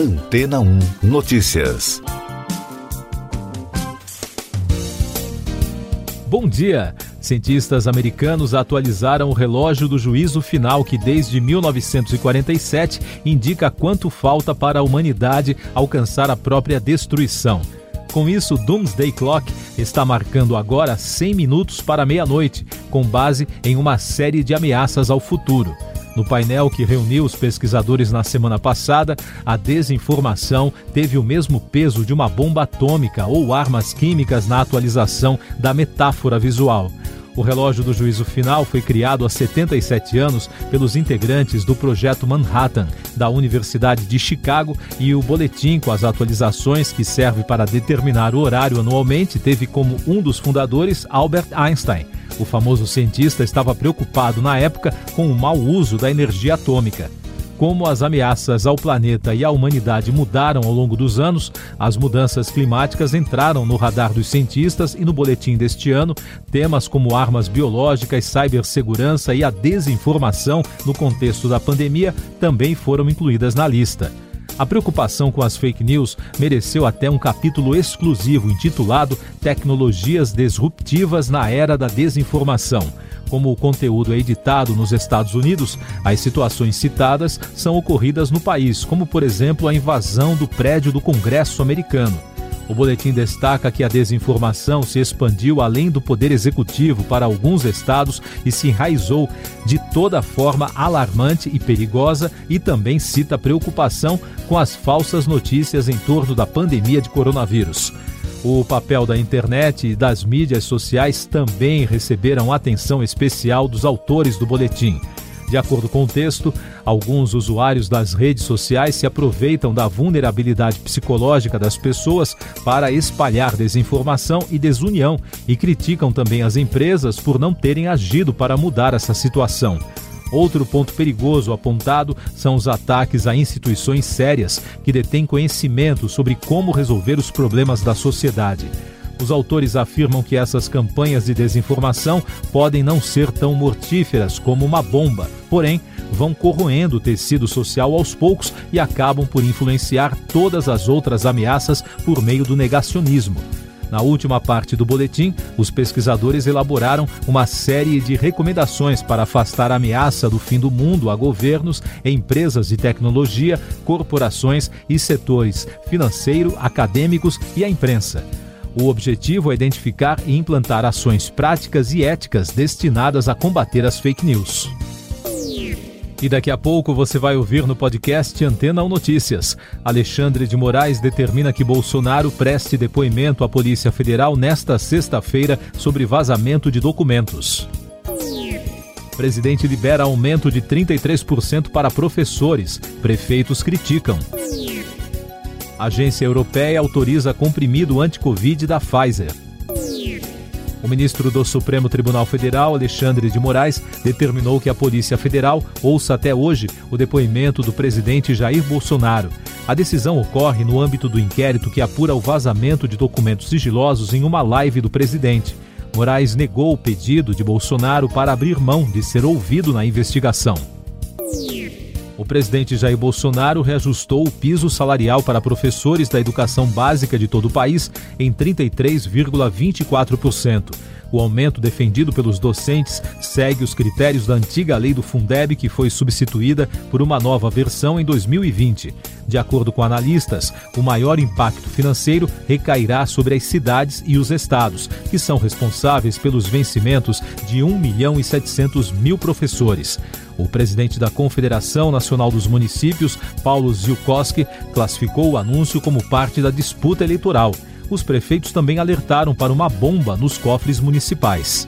Antena 1 Notícias. Bom dia! Cientistas americanos atualizaram o relógio do juízo final que, desde 1947, indica quanto falta para a humanidade alcançar a própria destruição. Com isso, Doomsday Clock está marcando agora 100 minutos para meia-noite, com base em uma série de ameaças ao futuro. No painel que reuniu os pesquisadores na semana passada, a desinformação teve o mesmo peso de uma bomba atômica ou armas químicas na atualização da metáfora visual. O relógio do juízo final foi criado há 77 anos pelos integrantes do Projeto Manhattan, da Universidade de Chicago, e o boletim com as atualizações que serve para determinar o horário anualmente teve como um dos fundadores Albert Einstein. O famoso cientista estava preocupado na época com o mau uso da energia atômica. Como as ameaças ao planeta e à humanidade mudaram ao longo dos anos, as mudanças climáticas entraram no radar dos cientistas e no boletim deste ano, temas como armas biológicas, cibersegurança e a desinformação no contexto da pandemia também foram incluídas na lista. A preocupação com as fake news mereceu até um capítulo exclusivo intitulado Tecnologias Disruptivas na Era da Desinformação. Como o conteúdo é editado nos Estados Unidos, as situações citadas são ocorridas no país, como por exemplo a invasão do prédio do Congresso americano. O boletim destaca que a desinformação se expandiu além do poder executivo para alguns estados e se enraizou de toda forma alarmante e perigosa e também cita preocupação com as falsas notícias em torno da pandemia de coronavírus. O papel da internet e das mídias sociais também receberam atenção especial dos autores do boletim. De acordo com o texto, alguns usuários das redes sociais se aproveitam da vulnerabilidade psicológica das pessoas para espalhar desinformação e desunião e criticam também as empresas por não terem agido para mudar essa situação. Outro ponto perigoso apontado são os ataques a instituições sérias que detêm conhecimento sobre como resolver os problemas da sociedade. Os autores afirmam que essas campanhas de desinformação podem não ser tão mortíferas como uma bomba, porém, vão corroendo o tecido social aos poucos e acabam por influenciar todas as outras ameaças por meio do negacionismo. Na última parte do boletim, os pesquisadores elaboraram uma série de recomendações para afastar a ameaça do fim do mundo a governos, empresas de tecnologia, corporações e setores financeiro, acadêmicos e a imprensa. O objetivo é identificar e implantar ações práticas e éticas destinadas a combater as fake news. E daqui a pouco você vai ouvir no podcast Antena 1 Notícias. Alexandre de Moraes determina que Bolsonaro preste depoimento à Polícia Federal nesta sexta-feira sobre vazamento de documentos. Presidente libera aumento de 33% para professores. Prefeitos criticam. A agência europeia autoriza comprimido anti-Covid da Pfizer. O ministro do Supremo Tribunal Federal, Alexandre de Moraes, determinou que a Polícia Federal ouça até hoje o depoimento do presidente Jair Bolsonaro. A decisão ocorre no âmbito do inquérito que apura o vazamento de documentos sigilosos em uma live do presidente. Moraes negou o pedido de Bolsonaro para abrir mão de ser ouvido na investigação. O presidente Jair Bolsonaro reajustou o piso salarial para professores da educação básica de todo o país em 33,24%. O aumento defendido pelos docentes segue os critérios da antiga lei do Fundeb, que foi substituída por uma nova versão em 2020. De acordo com analistas, o maior impacto financeiro recairá sobre as cidades e os estados, que são responsáveis pelos vencimentos de 1 milhão e 700 mil professores. O presidente da Confederação Nacional dos Municípios, Paulo Ziukowski, classificou o anúncio como parte da disputa eleitoral. Os prefeitos também alertaram para uma bomba nos cofres municipais.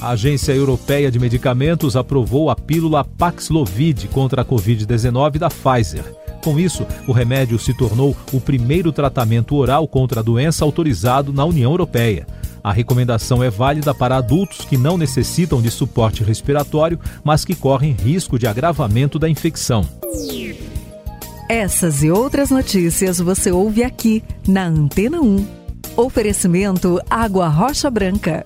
A Agência Europeia de Medicamentos aprovou a pílula Paxlovid contra a Covid-19 da Pfizer. Com isso, o remédio se tornou o primeiro tratamento oral contra a doença autorizado na União Europeia. A recomendação é válida para adultos que não necessitam de suporte respiratório, mas que correm risco de agravamento da infecção. Essas e outras notícias você ouve aqui na Antena 1. Oferecimento Água Rocha Branca.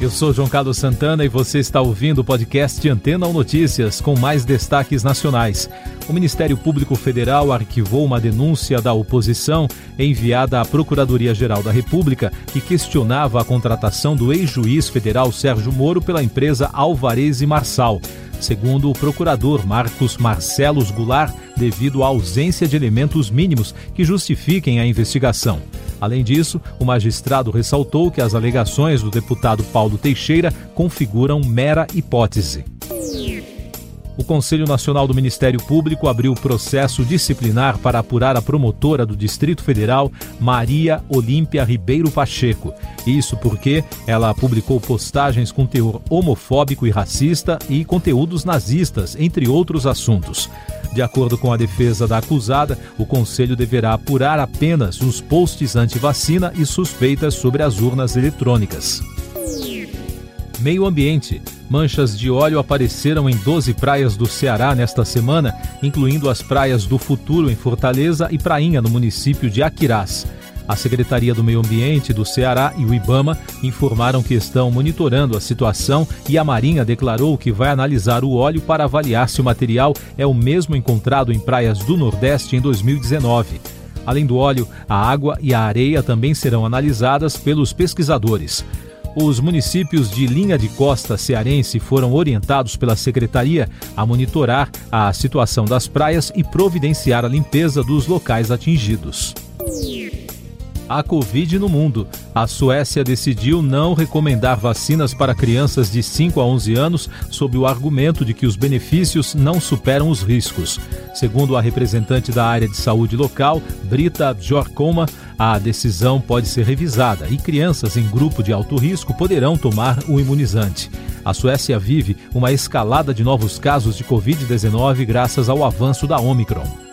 Eu sou João Carlos Santana e você está ouvindo o podcast Antena ou Notícias com mais destaques nacionais. O Ministério Público Federal arquivou uma denúncia da oposição enviada à Procuradoria-Geral da República que questionava a contratação do ex-juiz federal Sérgio Moro pela empresa Alvarez e Marçal segundo o procurador Marcos Marcelos Goulart, devido à ausência de elementos mínimos que justifiquem a investigação. Além disso, o magistrado ressaltou que as alegações do deputado Paulo Teixeira configuram mera hipótese. O Conselho Nacional do Ministério Público abriu processo disciplinar para apurar a promotora do Distrito Federal, Maria Olímpia Ribeiro Pacheco. Isso porque ela publicou postagens com teor homofóbico e racista e conteúdos nazistas, entre outros assuntos. De acordo com a defesa da acusada, o Conselho deverá apurar apenas os posts anti-vacina e suspeitas sobre as urnas eletrônicas. Meio Ambiente. Manchas de óleo apareceram em 12 praias do Ceará nesta semana, incluindo as praias do Futuro, em Fortaleza, e Prainha, no município de Aquirás. A Secretaria do Meio Ambiente do Ceará e o IBAMA informaram que estão monitorando a situação e a Marinha declarou que vai analisar o óleo para avaliar se o material é o mesmo encontrado em praias do Nordeste em 2019. Além do óleo, a água e a areia também serão analisadas pelos pesquisadores. Os municípios de linha de costa cearense foram orientados pela Secretaria a monitorar a situação das praias e providenciar a limpeza dos locais atingidos a Covid no mundo. A Suécia decidiu não recomendar vacinas para crianças de 5 a 11 anos sob o argumento de que os benefícios não superam os riscos. Segundo a representante da área de saúde local, Brita Jorkoma, a decisão pode ser revisada e crianças em grupo de alto risco poderão tomar o imunizante. A Suécia vive uma escalada de novos casos de Covid-19 graças ao avanço da Omicron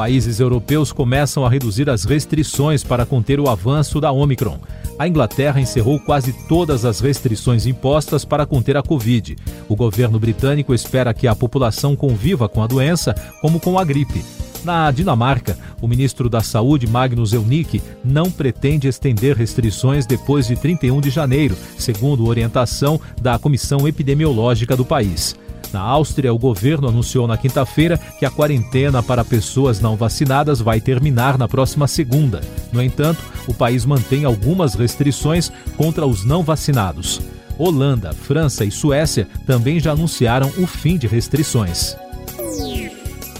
países europeus começam a reduzir as restrições para conter o avanço da Omicron. A Inglaterra encerrou quase todas as restrições impostas para conter a Covid. O governo britânico espera que a população conviva com a doença como com a gripe. Na Dinamarca, o ministro da Saúde, Magnus Eunicke, não pretende estender restrições depois de 31 de janeiro, segundo orientação da Comissão Epidemiológica do país. Na Áustria, o governo anunciou na quinta-feira que a quarentena para pessoas não vacinadas vai terminar na próxima segunda. No entanto, o país mantém algumas restrições contra os não vacinados. Holanda, França e Suécia também já anunciaram o fim de restrições.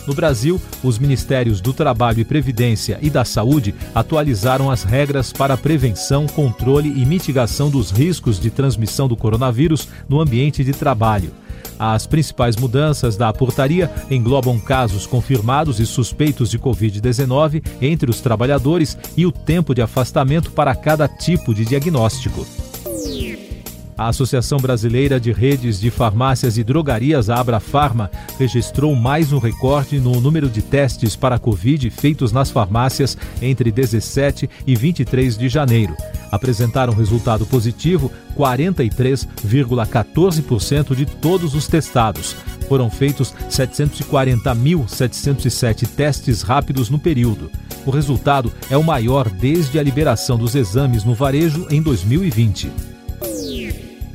No Brasil, os Ministérios do Trabalho e Previdência e da Saúde atualizaram as regras para a prevenção, controle e mitigação dos riscos de transmissão do coronavírus no ambiente de trabalho. As principais mudanças da portaria englobam casos confirmados e suspeitos de Covid-19 entre os trabalhadores e o tempo de afastamento para cada tipo de diagnóstico. A Associação Brasileira de Redes de Farmácias e Drogarias, a Abrafarma, registrou mais um recorde no número de testes para a Covid feitos nas farmácias entre 17 e 23 de janeiro. Apresentaram resultado positivo 43,14% de todos os testados. Foram feitos 740.707 testes rápidos no período. O resultado é o maior desde a liberação dos exames no varejo em 2020.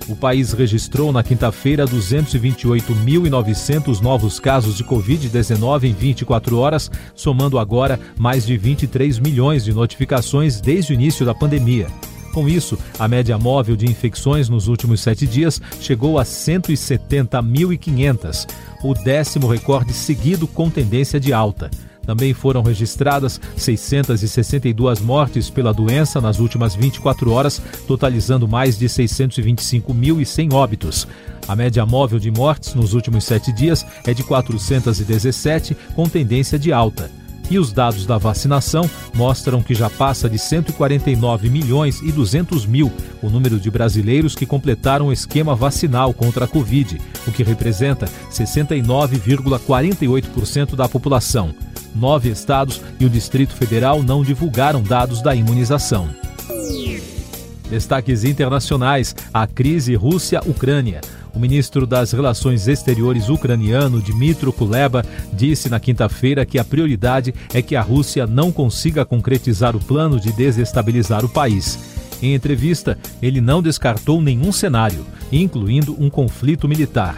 O país registrou na quinta-feira 228.900 novos casos de Covid-19 em 24 horas, somando agora mais de 23 milhões de notificações desde o início da pandemia. Com isso, a média móvel de infecções nos últimos sete dias chegou a 170.500, o décimo recorde seguido com tendência de alta. Também foram registradas 662 mortes pela doença nas últimas 24 horas, totalizando mais de 625.100 óbitos. A média móvel de mortes nos últimos sete dias é de 417, com tendência de alta. E os dados da vacinação mostram que já passa de 149 milhões e 200 mil o número de brasileiros que completaram o esquema vacinal contra a Covid, o que representa 69,48% da população. Nove estados e o Distrito Federal não divulgaram dados da imunização. Destaques internacionais: a crise Rússia-Ucrânia. O ministro das Relações Exteriores ucraniano, Dmitry Kuleba, disse na quinta-feira que a prioridade é que a Rússia não consiga concretizar o plano de desestabilizar o país. Em entrevista, ele não descartou nenhum cenário, incluindo um conflito militar.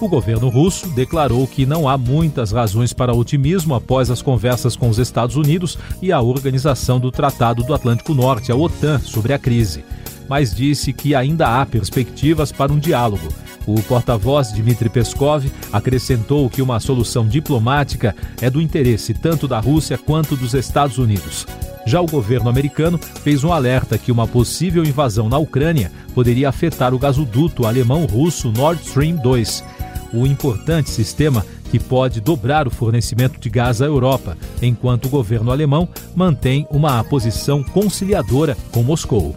O governo russo declarou que não há muitas razões para otimismo após as conversas com os Estados Unidos e a organização do Tratado do Atlântico Norte, a OTAN, sobre a crise, mas disse que ainda há perspectivas para um diálogo. O porta-voz Dmitry Peskov acrescentou que uma solução diplomática é do interesse tanto da Rússia quanto dos Estados Unidos. Já o governo americano fez um alerta que uma possível invasão na Ucrânia poderia afetar o gasoduto alemão-russo Nord Stream 2 o importante sistema que pode dobrar o fornecimento de gás à Europa, enquanto o governo alemão mantém uma posição conciliadora com Moscou.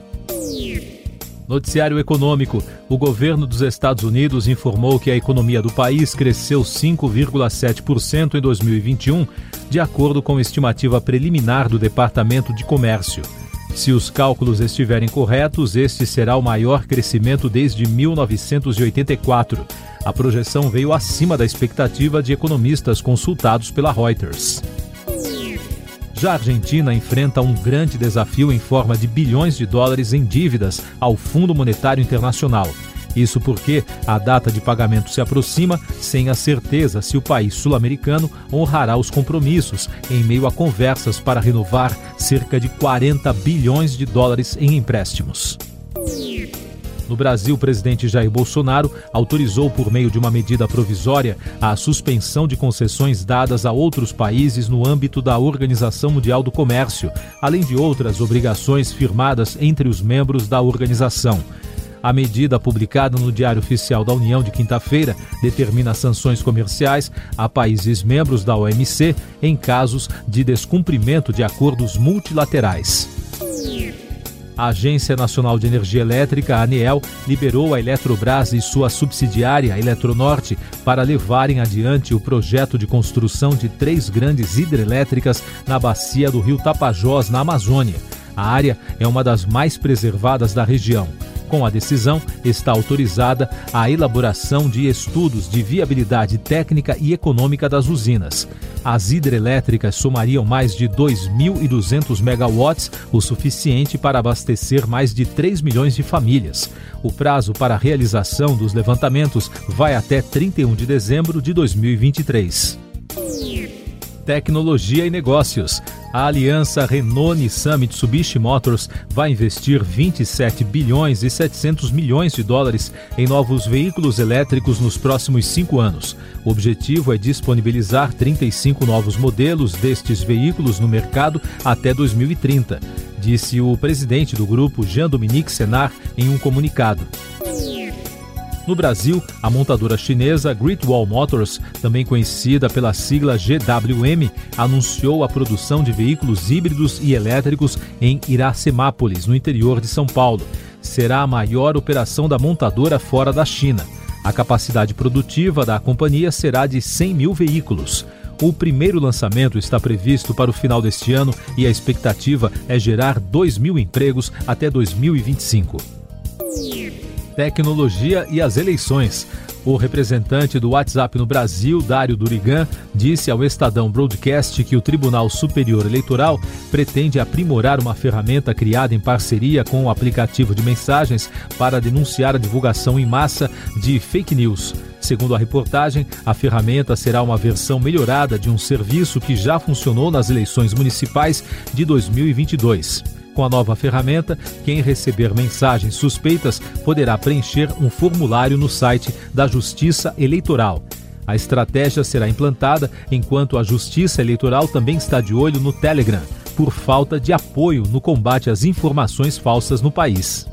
Noticiário Econômico. O governo dos Estados Unidos informou que a economia do país cresceu 5,7% em 2021, de acordo com estimativa preliminar do Departamento de Comércio. Se os cálculos estiverem corretos, este será o maior crescimento desde 1984. A projeção veio acima da expectativa de economistas consultados pela Reuters. Já a Argentina enfrenta um grande desafio em forma de bilhões de dólares em dívidas ao Fundo Monetário Internacional. Isso porque a data de pagamento se aproxima sem a certeza se o país sul-americano honrará os compromissos em meio a conversas para renovar cerca de 40 bilhões de dólares em empréstimos. No Brasil, o presidente Jair Bolsonaro autorizou, por meio de uma medida provisória, a suspensão de concessões dadas a outros países no âmbito da Organização Mundial do Comércio, além de outras obrigações firmadas entre os membros da organização. A medida publicada no Diário Oficial da União de quinta-feira determina sanções comerciais a países membros da OMC em casos de descumprimento de acordos multilaterais. A Agência Nacional de Energia Elétrica, ANEEL, liberou a Eletrobras e sua subsidiária, Eletronorte, para levarem adiante o projeto de construção de três grandes hidrelétricas na bacia do rio Tapajós, na Amazônia. A área é uma das mais preservadas da região. Com a decisão, está autorizada a elaboração de estudos de viabilidade técnica e econômica das usinas. As hidrelétricas somariam mais de 2.200 megawatts, o suficiente para abastecer mais de 3 milhões de famílias. O prazo para a realização dos levantamentos vai até 31 de dezembro de 2023. Tecnologia e negócios. A aliança Renault-Nissan Mitsubishi Motors vai investir 27 bilhões e 700 milhões de dólares em novos veículos elétricos nos próximos cinco anos. O objetivo é disponibilizar 35 novos modelos destes veículos no mercado até 2030, disse o presidente do grupo Jean-Dominique Senard em um comunicado. No Brasil, a montadora chinesa Great Wall Motors, também conhecida pela sigla GWM, anunciou a produção de veículos híbridos e elétricos em Iracemápolis, no interior de São Paulo. Será a maior operação da montadora fora da China. A capacidade produtiva da companhia será de 100 mil veículos. O primeiro lançamento está previsto para o final deste ano e a expectativa é gerar 2 mil empregos até 2025 tecnologia e as eleições. O representante do WhatsApp no Brasil, Dário Durigan, disse ao Estadão Broadcast que o Tribunal Superior Eleitoral pretende aprimorar uma ferramenta criada em parceria com o aplicativo de mensagens para denunciar a divulgação em massa de fake news. Segundo a reportagem, a ferramenta será uma versão melhorada de um serviço que já funcionou nas eleições municipais de 2022. Com a nova ferramenta, quem receber mensagens suspeitas poderá preencher um formulário no site da Justiça Eleitoral. A estratégia será implantada enquanto a Justiça Eleitoral também está de olho no Telegram, por falta de apoio no combate às informações falsas no país.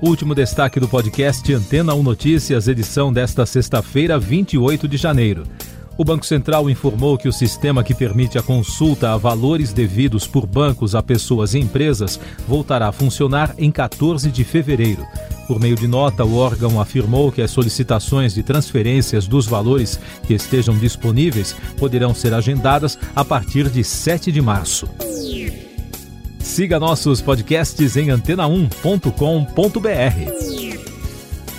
Último destaque do podcast Antena 1 Notícias, edição desta sexta-feira, 28 de janeiro. O Banco Central informou que o sistema que permite a consulta a valores devidos por bancos a pessoas e empresas voltará a funcionar em 14 de fevereiro. Por meio de nota, o órgão afirmou que as solicitações de transferências dos valores que estejam disponíveis poderão ser agendadas a partir de 7 de março. Siga nossos podcasts em antena1.com.br.